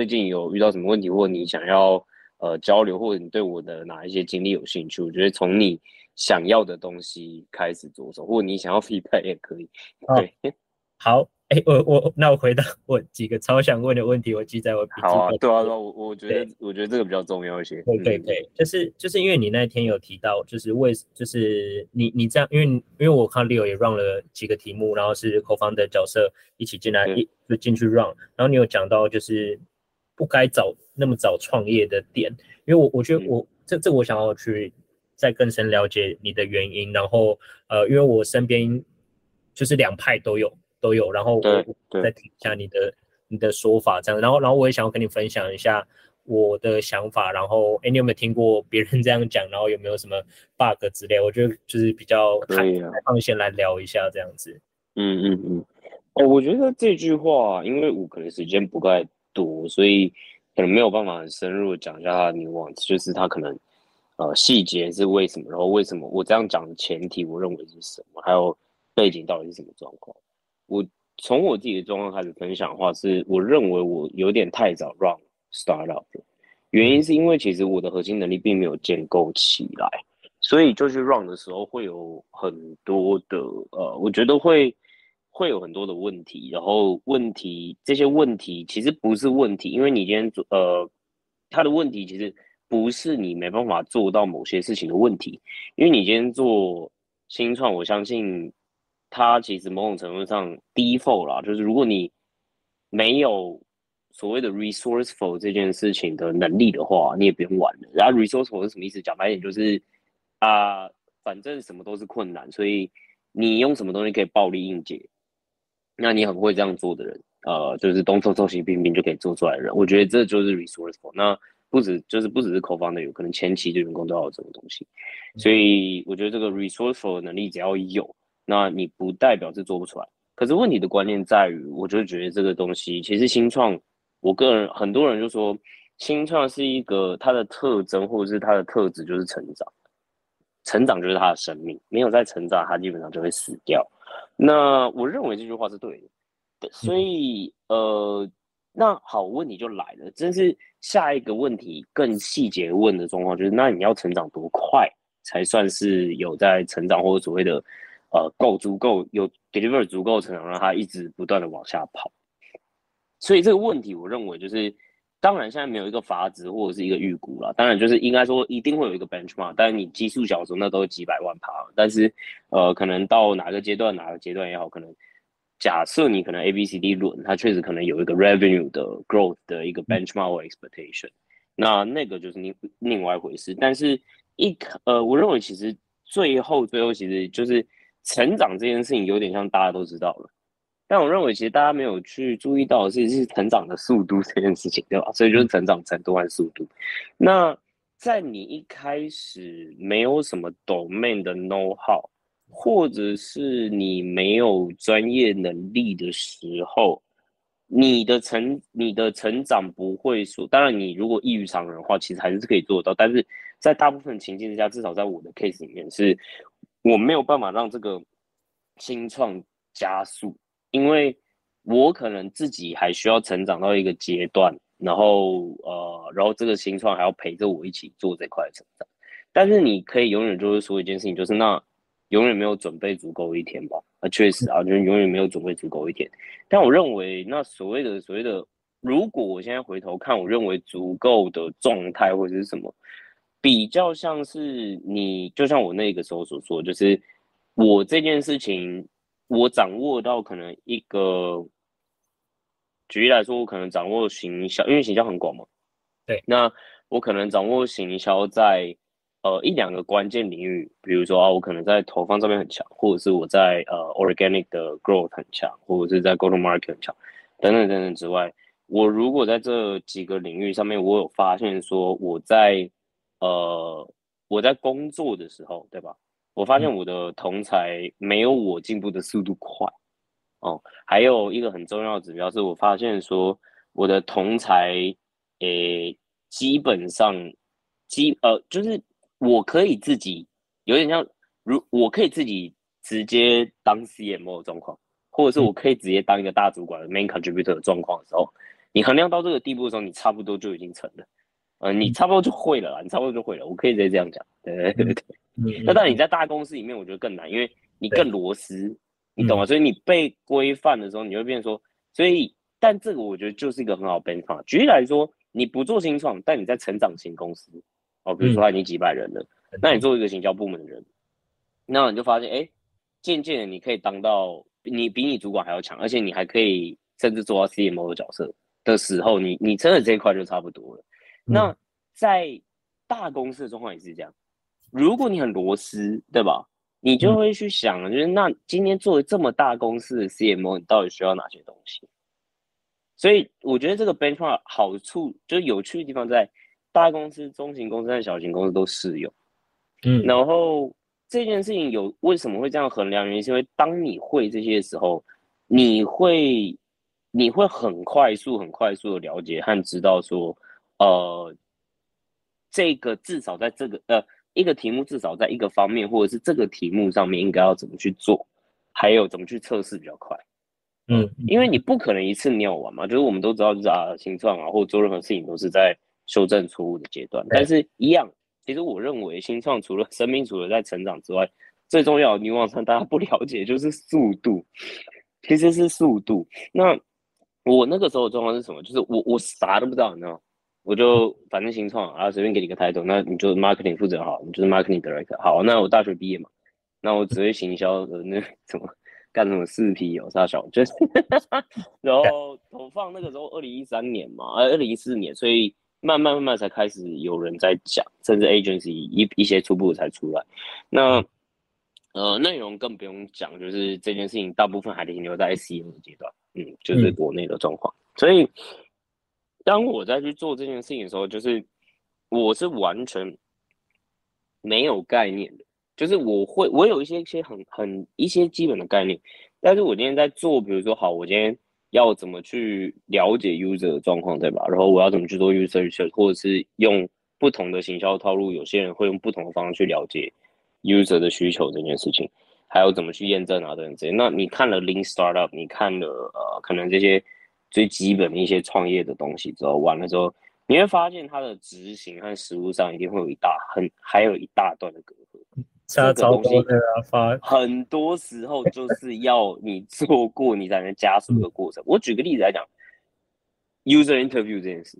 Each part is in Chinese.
最近有遇到什么问题，或者你想要呃交流，或者你对我的哪一些经历有兴趣，我觉得从你想要的东西开始着手，或者你想要 feedback 也可以。对，好。哎，我我那我回答 我几个超想问的问题，我记在我笔记好啊，对啊，我我觉得我觉得这个比较重要一些。对对对，就是就是因为你那天有提到，就是为就是你你这样，因为因为我看 Leo 也 run 了几个题目，然后是口方的角色一起进来一就进去 run，然后你有讲到就是不该早那么早创业的点，因为我我觉得我这这我想要去再更深了解你的原因，然后呃，因为我身边就是两派都有。都有，然后我再听一下你的你的说法，这样，然后然后我也想要跟你分享一下我的想法，然后哎，你有没有听过别人这样讲？然后有没有什么 bug 之类？我觉得就是比较开放先来聊一下这样子。嗯嗯嗯，哦，我觉得这句话，因为我可能时间不太多，所以可能没有办法很深入讲一下它的 nuance，就是它可能呃细节是为什么，然后为什么我这样讲的前提，我认为是什么，还有背景到底是什么状况。我从我自己的状况开始分享的话，是我认为我有点太早 run startup 原因是因为其实我的核心能力并没有建构起来，所以就去 run 的时候会有很多的呃，我觉得会会有很多的问题，然后问题这些问题其实不是问题，因为你今天做呃，他的问题其实不是你没办法做到某些事情的问题，因为你今天做新创，我相信。它其实某种程度上 default 啦，就是如果你没有所谓的 resourceful 这件事情的能力的话，你也不用玩了。然后 resourceful 是什么意思？讲白一点就是啊，反正什么都是困难，所以你用什么东西可以暴力应解，那你很会这样做的人，呃，就是东凑凑西拼拼就可以做出来的人，我觉得这就是 resourceful。那不止就是不只是 co-founder，有可能前期的员工都要有这种东西，所以我觉得这个 resourceful 的能力只要有。那你不代表是做不出来，可是问题的关键在于，我就觉得这个东西其实新创，我个人很多人就说新创是一个它的特征或者是它的特质就是成长，成长就是它的生命，没有在成长，它基本上就会死掉。那我认为这句话是对的，所以呃，那好，问题就来了，真是下一个问题更细节问的状况就是，那你要成长多快才算是有在成长或者所谓的？呃，够足够有 deliver 足够成长，让它一直不断的往下跑。所以这个问题，我认为就是，当然现在没有一个阀值或者是一个预估了。当然就是应该说一定会有一个 benchmark，但是你基数小的时候那都是几百万爬。但是呃，可能到哪个阶段哪个阶段也好，可能假设你可能 A B C D 轮，它确实可能有一个 revenue 的 growth 的一个 benchmark 或 expectation，那那个就是另另外一回事。但是一呃，我认为其实最后最后其实就是。成长这件事情有点像大家都知道了，但我认为其实大家没有去注意到的是是成长的速度这件事情，对吧？所以就是成长程度和速度。那在你一开始没有什么 domain 的 know how，或者是你没有专业能力的时候，你的成你的成长不会说，当然你如果异于常人的话，其实还是可以做到。但是在大部分情境之下，至少在我的 case 里面是。我没有办法让这个新创加速，因为我可能自己还需要成长到一个阶段，然后呃，然后这个新创还要陪着我一起做这块成长。但是你可以永远就是说一件事情，就是那永远没有准备足够一天吧？啊，确实啊，就是永远没有准备足够一天。但我认为，那所谓的所谓的，如果我现在回头看，我认为足够的状态或者是什么？比较像是你，就像我那个时候所说，就是我这件事情，我掌握到可能一个，举例来说，我可能掌握行销，因为行销很广嘛。对，那我可能掌握行销在呃一两个关键领域，比如说啊，我可能在投放上面很强，或者是我在呃 organic 的 growth 很强，或者是在 go to market 很强，等等等等之外，我如果在这几个领域上面，我有发现说我在呃，我在工作的时候，对吧？我发现我的同才没有我进步的速度快。哦，还有一个很重要的指标是我发现说，我的同才，诶，基本上，基呃，就是我可以自己有点像，如我可以自己直接当 CMO 的状况，或者是我可以直接当一个大主管的 main contributor 的状况的时候，你衡量到这个地步的时候，你差不多就已经成了，呃，你差不多就会了啦，你差不多就会了，我可以直接这样讲，对对对对。嗯，那当然你在大公司里面，我觉得更难，因为你更螺丝，你懂吗？所以你被规范的时候，你会变说，所以但这个我觉得就是一个很好的 benchmark。举例来说，你不做新创，但你在成长型公司，哦，比如说他已经几百人了，那你做一个行销部门的人，那你就发现，哎，渐渐的你可以当到你比你主管还要强，而且你还可以甚至做到 CMO 的角色的时候，你你真的这一块就差不多了。那在大公司的状况也是这样。如果你很螺丝，对吧？你就会去想，就是那今天作为这么大公司的 CMO，你到底需要哪些东西？所以我觉得这个 benchmark 好处就是有趣的地方在大公司、中型公司和小型公司都适用。嗯，然后这件事情有为什么会这样衡量？原因是因为当你会这些的时候，你会你会很快速、很快速的了解和知道说，呃，这个至少在这个呃。一个题目至少在一个方面，或者是这个题目上面应该要怎么去做，还有怎么去测试比较快。嗯，因为你不可能一次尿完嘛，就是我们都知道，就是啊，新创啊，或者做任何事情都是在修正错误的阶段。但是，一样，其实我认为新创除了生命除了在成长之外，最重要的你往上大家不了解就是速度，其实是速度。那我那个时候的状况是什么？就是我我啥都不知道，你知道。我就反正新创，然后随便给你个 title，那你就 marketing 负责好，你就是 marketing director。好，那我大学毕业嘛，那我只会行销的那什么干什么四 P 有啥小，就 是然后投放那个时候二零一三年嘛，呃二零一四年，所以慢慢慢慢才开始有人在讲，甚至 agency 一一些初步才出来。那呃内容更不用讲，就是这件事情大部分还停留在 SEO 的阶段，嗯，就是国内的状况，所以。当我在去做这件事情的时候，就是我是完全没有概念的，就是我会我有一些一些很很一些基本的概念，但是我今天在做，比如说好，我今天要怎么去了解 user 的状况，对吧？然后我要怎么去做 user research，或者是用不同的行销套路，有些人会用不同的方式去了解 user 的需求这件事情，还有怎么去验证啊等等这些。那你看了 Lean Startup，你看了呃，可能这些。最基本的一些创业的东西之后，完了之后，你会发现它的执行和实物上一定会有一大很还有一大段的隔阂。这个东西很多时候就是要你做过，你才能加速的过程。我举个例子来讲，user interview 这件事，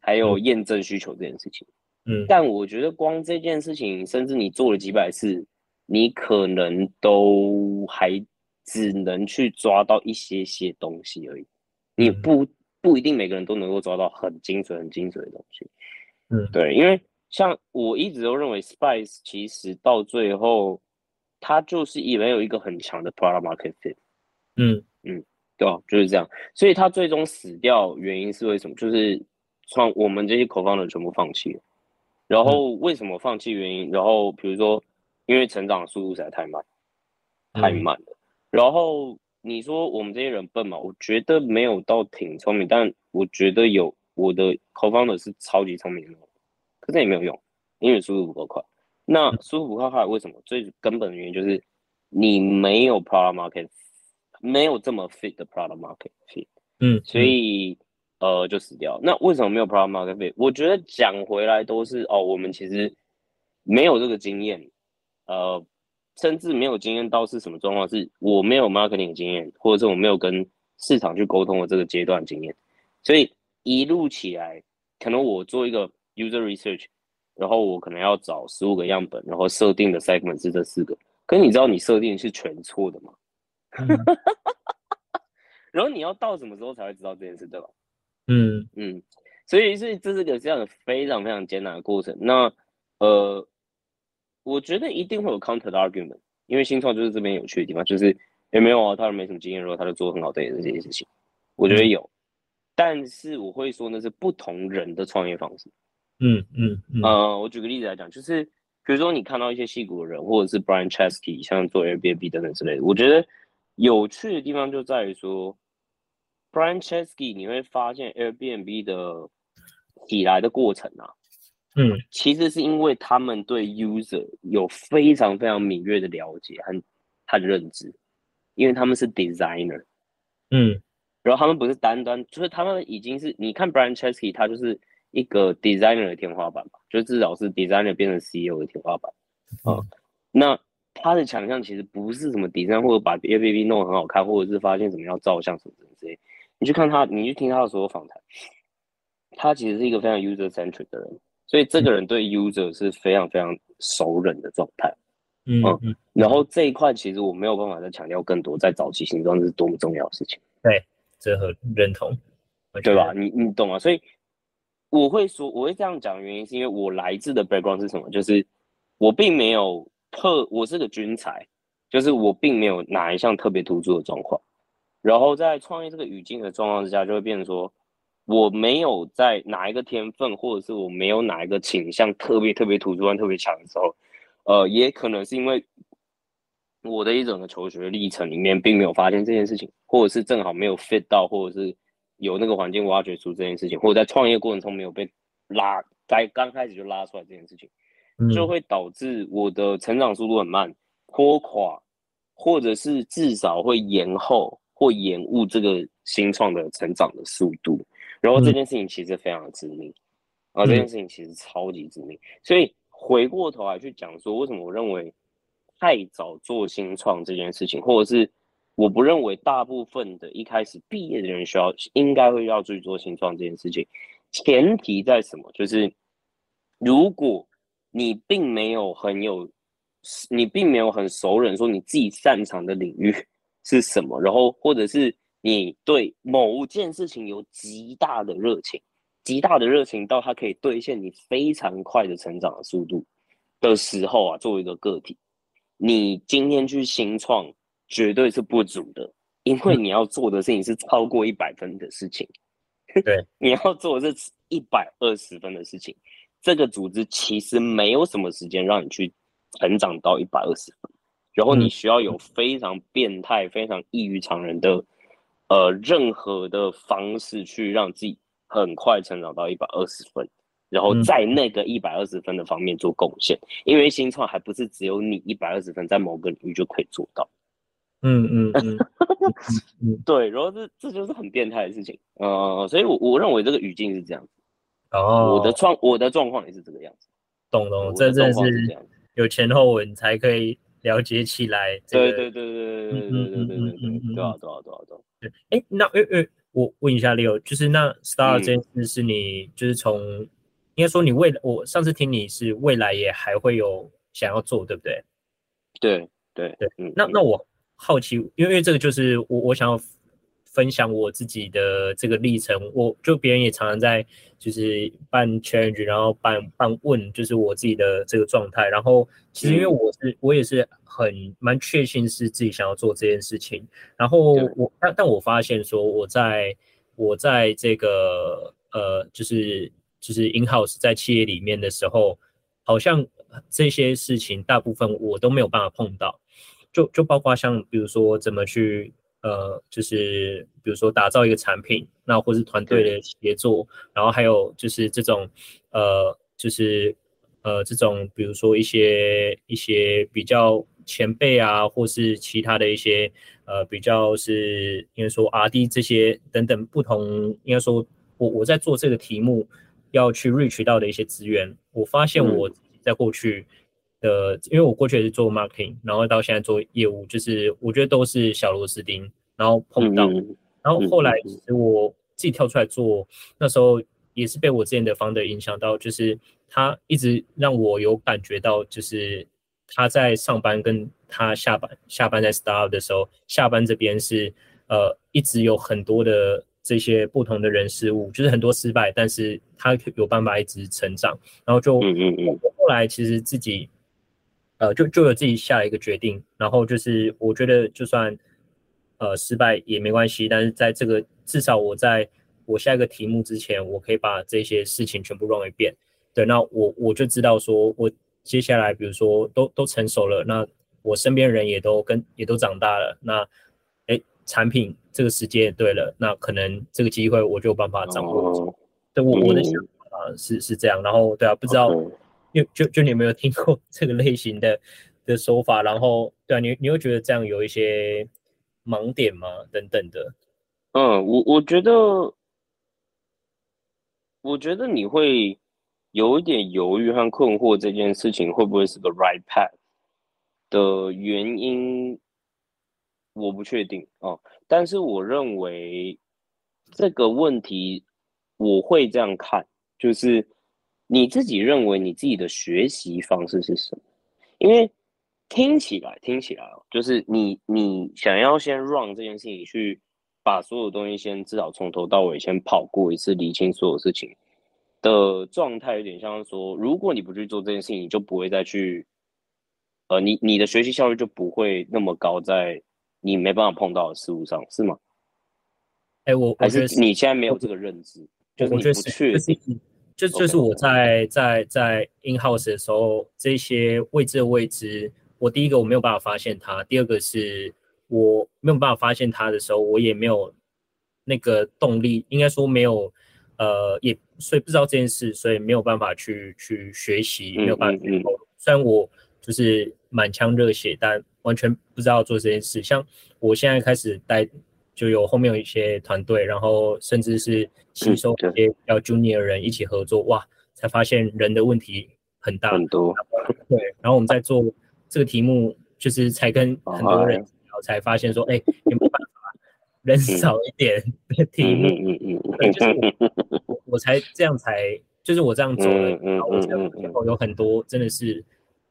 还有验证需求这件事情。嗯，但我觉得光这件事情，甚至你做了几百次，你可能都还只能去抓到一些些东西而已。你不不一定每个人都能够抓到很精准、很精准的东西，嗯，对，因为像我一直都认为，Spice 其实到最后，它就是也没有一个很强的 product market fit，嗯嗯，对吧？就是这样，所以它最终死掉原因是为什么？就是创我们这些口方的全部放弃了，然后为什么放弃原因？然后比如说，因为成长速度实在太慢，太慢了，然后。你说我们这些人笨吗？我觉得没有到挺聪明，但我觉得有我的 co-founder 是超级聪明的，可是也没有用，因为速度不够快。那速度不够快为什么？最根本的原因就是你没有 product market，没有这么 fit 的 product market fit，嗯，所以呃就死掉。那为什么没有 product market fit？我觉得讲回来都是哦，我们其实没有这个经验，呃。甚至没有经验到是什么状况，是我没有 marketing 经验，或者是我没有跟市场去沟通的这个阶段经验，所以一路起来，可能我做一个 user research，然后我可能要找十五个样本，然后设定的 segment 是这四个，可是你知道你设定是全错的吗？然后你要到什么时候才会知道这件事，对吧？嗯嗯，所以是这是个这样的非常非常艰难的过程。那呃。我觉得一定会有 counter 的 argument，因为新创就是这边有趣的地方，就是也没有啊，他没什么经验，然后他就做很好的这些事情。我觉得有，但是我会说那是不同人的创业方式。嗯嗯嗯。呃，我举个例子来讲，就是比如说你看到一些戏骨的人，或者是 Brian Chesky，像做 Airbnb 等等之类的，我觉得有趣的地方就在于说，Brian Chesky 你会发现 Airbnb 的起来的过程啊。嗯，其实是因为他们对 user 有非常非常敏锐的了解和和认知，因为他们是 designer。嗯，然后他们不是单单，就是他们已经是你看 Brian Chesky，他就是一个 designer 的天花板嘛，就至少是 designer 变成 CEO 的天花板啊。那他的强项其实不是什么 design 或者把 A P P 弄得很好看，或者是发现怎么样照相什么之类。你去看他，你去听他的所有访谈，他其实是一个非常 user centric 的人，所以这个人对 user 是非常非常熟人的状态。嗯嗯。然后这一块其实我没有办法再强调更多，在早期形状是多么重要的事情。对。这很认同，对吧？你你懂吗？所以我会说，我会这样讲，原因是因为我来自的 background 是什么？就是我并没有特，我是个军才，就是我并没有哪一项特别突出的状况。然后在创业这个语境的状况之下，就会变成说，我没有在哪一个天分，或者是我没有哪一个倾向特别特别突出、特别强的时候，呃，也可能是因为。我的一整个求学历程里面，并没有发现这件事情，或者是正好没有 fit 到，或者是有那个环境挖掘出这件事情，或者在创业过程中没有被拉，在刚开始就拉出来这件事情，就会导致我的成长速度很慢，拖垮，或者是至少会延后或延误这个新创的成长的速度。然后这件事情其实非常的致命，啊，这件事情其实超级致命。所以回过头来去讲说，为什么我认为。太早做新创这件事情，或者是我不认为大部分的一开始毕业的人需要应该会要去做新创这件事情。前提在什么？就是如果你并没有很有，你并没有很熟人说你自己擅长的领域是什么，然后或者是你对某件事情有极大的热情，极大的热情到它可以兑现你非常快的成长的速度的时候啊，作为一个个体。你今天去新创绝对是不足的，因为你要做的事情是超过一百分的事情。对，你要做的是一百二十分的事情。这个组织其实没有什么时间让你去成长到一百二十分，然后你需要有非常变态、非常异于常人的呃任何的方式去让自己很快成长到一百二十分。然后在那个一百二十分的方面做贡献，因为新创还不是只有你一百二十分在某个领域就可以做到。嗯嗯嗯，对，然后这这就是很变态的事情。呃，所以我我认为这个语境是这样子。哦，我的状我的状况也是这个样子。懂懂，这真是有前后文才可以了解起来。对对对对对对对对对对对，多少多少多少多少。对，哎，那呃呃，我问一下 Leo，就是那 Star 这件事是你就是从。应该说，你未来我上次听你是未来也还会有想要做，对不对？对对对，嗯。那那我好奇，因为这个就是我我想要分享我自己的这个历程。我就别人也常常在就是办 challenge，然后办办问，就是我自己的这个状态。然后其实因为我是我也是很蛮确信是自己想要做这件事情。然后我但但我发现说我在我在这个呃就是。就是 in house 在企业里面的时候，好像这些事情大部分我都没有办法碰到，就就包括像比如说怎么去呃，就是比如说打造一个产品，那或是团队的协作，然后还有就是这种呃，就是呃这种比如说一些一些比较前辈啊，或是其他的一些呃比较是应该说 R D 这些等等不同，应该说我我在做这个题目。要去 reach 到的一些资源，我发现我在过去的，因为我过去也是做 marketing，然后到现在做业务，就是我觉得都是小螺丝钉，然后碰到，然后后来其实我自己跳出来做，那时候也是被我之前的 founder 影响到，就是他一直让我有感觉到，就是他在上班跟他下班下班在 start 的时候，下班这边是呃一直有很多的。这些不同的人事物，就是很多失败，但是他有办法一直成长，然后就后来其实自己，呃，就就有自己下了一个决定，然后就是我觉得就算呃失败也没关系，但是在这个至少我在我下一个题目之前，我可以把这些事情全部弄一遍，对，那我我就知道说我接下来比如说都都成熟了，那我身边人也都跟也都长大了，那。产品这个时间也对了，那可能这个机会我就有办法掌握。对，我我的想法是是这样。然后对啊，不知道，就就就你有没有听过 这个类型的的说法？然后对啊，你你会觉得这样有一些盲点吗？等等的。嗯，我我觉得，我觉得你会有一点犹豫和困惑，这件事情会不会是个 right path 的原因，我不确定哦。但是我认为这个问题，我会这样看，就是你自己认为你自己的学习方式是什么？因为听起来，听起来哦，就是你你想要先 run 这件事情去。把所有东西先至少从头到尾先跑过一次，理清所有事情的状态，有点像说，如果你不去做这件事情，你就不会再去，呃，你你的学习效率就不会那么高，在你没办法碰到的事物上，是吗？哎，我还是你现在没有这个认知，就是你不去，就就是我在在在 in house 的时候，这些未知的未知，我第一个我没有办法发现它，第二个是。我没有办法发现它的时候，我也没有那个动力，应该说没有，呃，也所以不知道这件事，所以没有办法去去学习，没有办法去。虽然我就是满腔热血，但完全不知道做这件事。像我现在开始带，就有后面有一些团队，然后甚至是吸收一些比较 junior 的人一起合作，哇，才发现人的问题很大很多。对，然后我们在做这个题目，就是才跟很多人。才发现说，哎，有没有办法 人少一点的题目？嗯嗯嗯，就是我我才这样才，就是我这样做了，然后我才后有很多真的是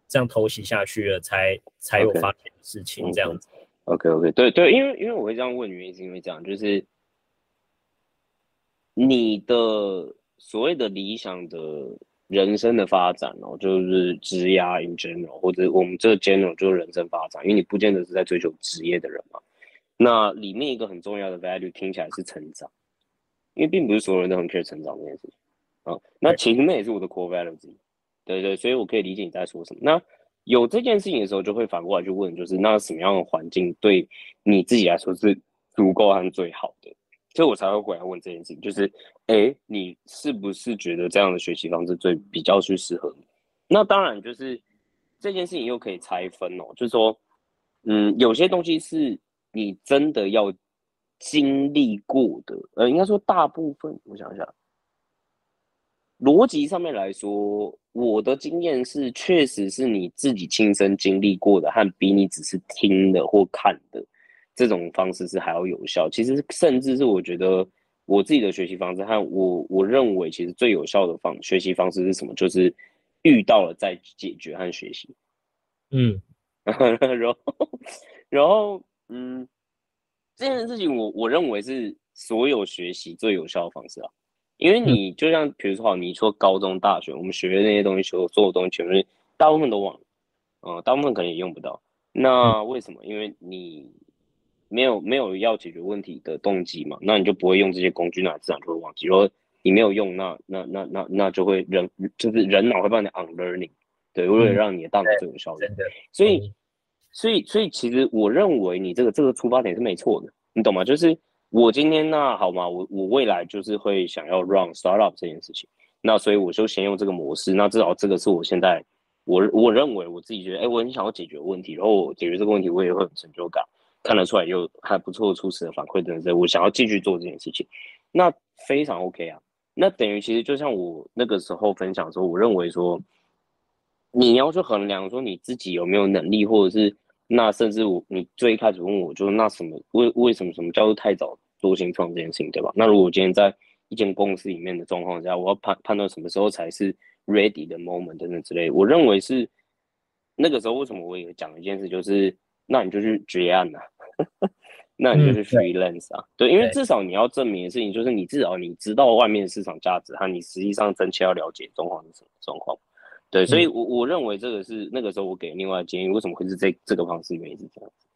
这样偷袭下去了，才才有发现的事情这样子。OK OK，对对，因为因为我会这样问原因是因为这样，就是你的所谓的理想的。人生的发展哦，就是职业 in general，或者我们这 general 就是人生发展，因为你不见得是在追求职业的人嘛。那里面一个很重要的 value 听起来是成长，因为并不是所有人都很 care 成长这件事情啊。那其实那也是我的 core value 之一，对对，所以我可以理解你在说什么。那有这件事情的时候，就会反过来去问，就是那什么样的环境对你自己来说是足够和最好的？所以我才会回来问这件事情，就是，哎，你是不是觉得这样的学习方式最比较去适合你？那当然，就是这件事情又可以拆分哦，就是说，嗯，有些东西是你真的要经历过的，呃，应该说大部分，我想想，逻辑上面来说，我的经验是，确实是你自己亲身经历过的，和比你只是听的或看的。这种方式是还要有效，其实甚至是我觉得我自己的学习方式和我我认为其实最有效的方学习方式是什么？就是遇到了再解决和学习。嗯，然后然后嗯，这件事情我我认为是所有学习最有效的方式啊，因为你就像比如说好，你说高中大学我们学的那些东西，所有东西全部大部分都忘了，嗯，大部分可能也用不到。那为什么？因为你。没有没有要解决问题的动机嘛？那你就不会用这些工具，那自然就会忘记。如果你没有用，那那那那那就会人就是人脑会帮你 unlearning，对，为了让你的大脑最有效率。所以所以所以其实我认为你这个这个出发点是没错的，你懂吗？就是我今天那好吗？我我未来就是会想要 run startup 这件事情，那所以我就先用这个模式。那至少这个是我现在我我认为我自己觉得，哎，我很想要解决问题，然后我解决这个问题，我也会有成就感。看得出来有还不错初始的反馈等等，我想要继续做这件事情，那非常 OK 啊。那等于其实就像我那个时候分享说，我认为说，你要去衡量说你自己有没有能力，或者是那甚至我你最一开始问我，就是那什么为为什么什么叫做太早做新创这件事情，对吧？那如果今天在一间公司里面的状况下，我要判判断什么时候才是 ready 的 moment 等等之类，我认为是那个时候为什么我也讲一件事，就是那你就去结案呐。那你就是 freelance 啊，对，因为至少你要证明的事情就是你至少你知道外面市场价值和你实际上真切要了解状况是什么状况，对，所以我我认为这个是那个时候我给另外建议，为什么会是这这个方式原因是这样子。